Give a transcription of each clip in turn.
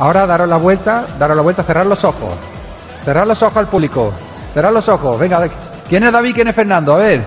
ahora daros la vuelta, daros la vuelta, cerrar los ojos. Cerrar los ojos al público. Cerrar los ojos. Venga, ¿quién es David? ¿Quién es Fernando? A ver.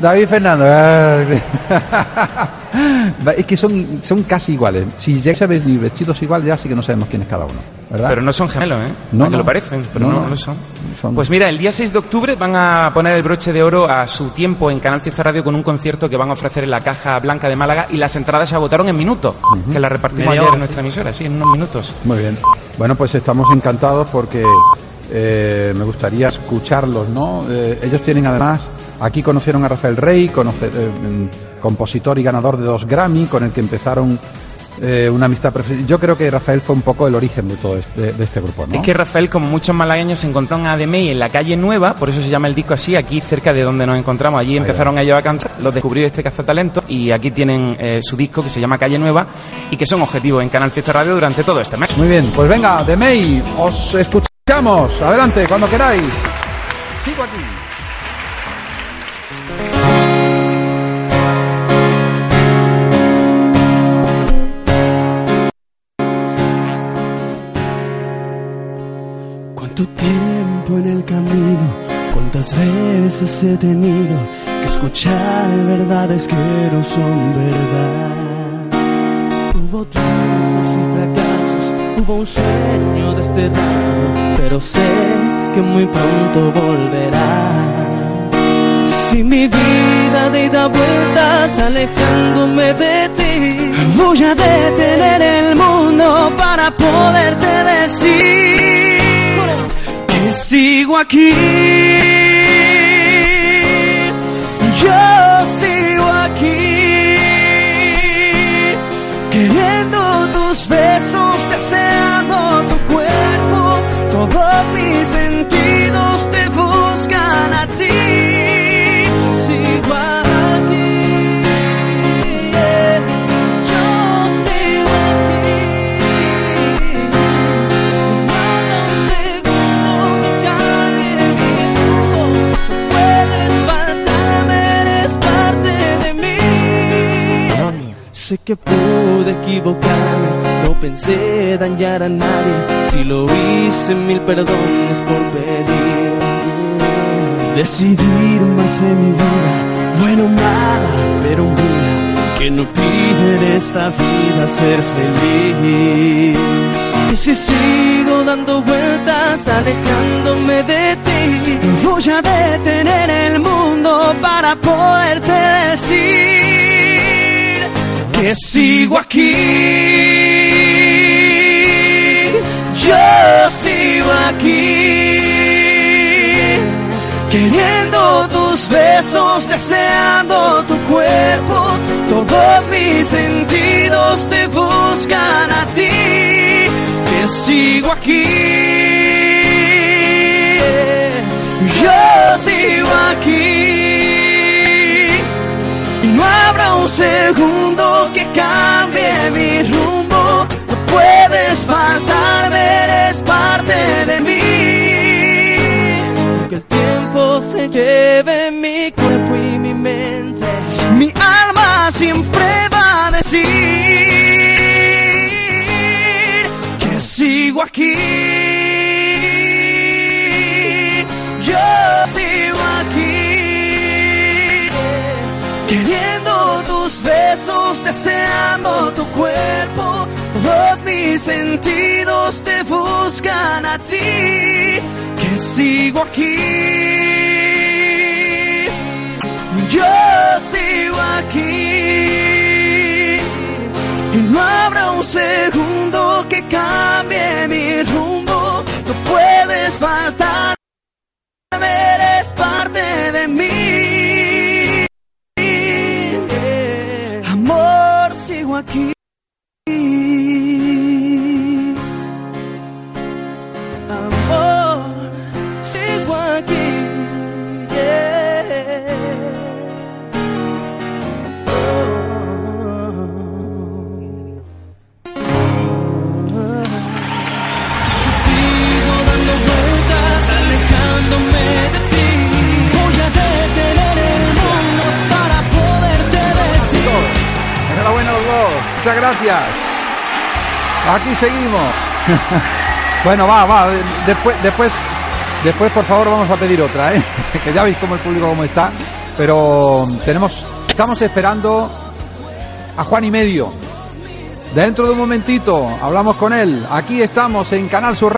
David Fernando. es que son, son casi iguales. Si ya se ven vestidos igual, ya sí que no sabemos quién es cada uno. ¿Verdad? Pero no son gemelos, ¿eh? No, lo parecen, pero No, no, no. lo son. Son- Pues mira, el día 6 de octubre van a poner el broche de oro a su tiempo en Canal Fiesta Radio con un concierto que van a ofrecer en la Caja Blanca de Málaga y las entradas se agotaron en minutos, que las repartimos ayer en nuestra emisora, sí, en unos minutos. Muy bien. Bueno, pues estamos encantados porque eh, me gustaría escucharlos, ¿no? Eh, ellos tienen además, aquí conocieron a Rafael Rey, conoce- eh, mm, compositor y ganador de dos Grammy, con el que empezaron eh, una amistad. prefe- Yo creo que Rafael fue un poco el origen de todo este, de este grupo, ¿no? Es que Rafael, como muchos malagueños, se encontraron a Ademey en la calle Nueva, por eso se llama el disco así, aquí cerca de donde nos encontramos. Allí empezaron ellos a cantar, los descubrió este cazatalento y aquí tienen eh, su disco que se llama Calle Nueva y que son objetivos en Canal Fiesta Radio durante todo este mes. Muy bien, pues venga, May, os escuchamos. Adelante, cuando queráis. Sigo aquí. Cuánto tiempo en el camino, cuántas veces he tenido que escuchar verdades que no son verdad. Hubo triunfos y fracasos, hubo un sueño desterrado, pero sé que muy pronto volverá. Si mi vida de ida vueltas alejándome de ti, voy a detener el mundo para poderte decir sigo aquí. Sé que pude equivocarme, no pensé dañar a nadie. Si lo hice, mil perdones por pedir. Decidir más en mi vida, bueno o mala, pero día que no pide en esta vida ser feliz. Y si sigo dando vueltas, alejándome de ti, voy a detener el mundo para poderte decir que sigo aquí. Yo sigo aquí. Queriendo tus besos, deseando tu cuerpo, todos mis sentidos te buscan a ti, que sigo aquí. Yo sigo aquí. Mi cuerpo y mi mente. Mi alma siempre va a decir que sigo aquí. Yo sigo aquí. Queriendo tus besos, deseando tu cuerpo, todos mis sentidos te buscan a ti, que sigo aquí. Y no habrá un segundo que cambie mi rumbo, no puedes faltar, eres parte de mí. Amor, sigo aquí. Gracias. Aquí seguimos. bueno, va, va. Después, después, después, por favor, vamos a pedir otra, ¿eh? que ya veis cómo el público cómo está. Pero tenemos, estamos esperando a Juan y medio. Dentro de un momentito hablamos con él. Aquí estamos en Canal Sur.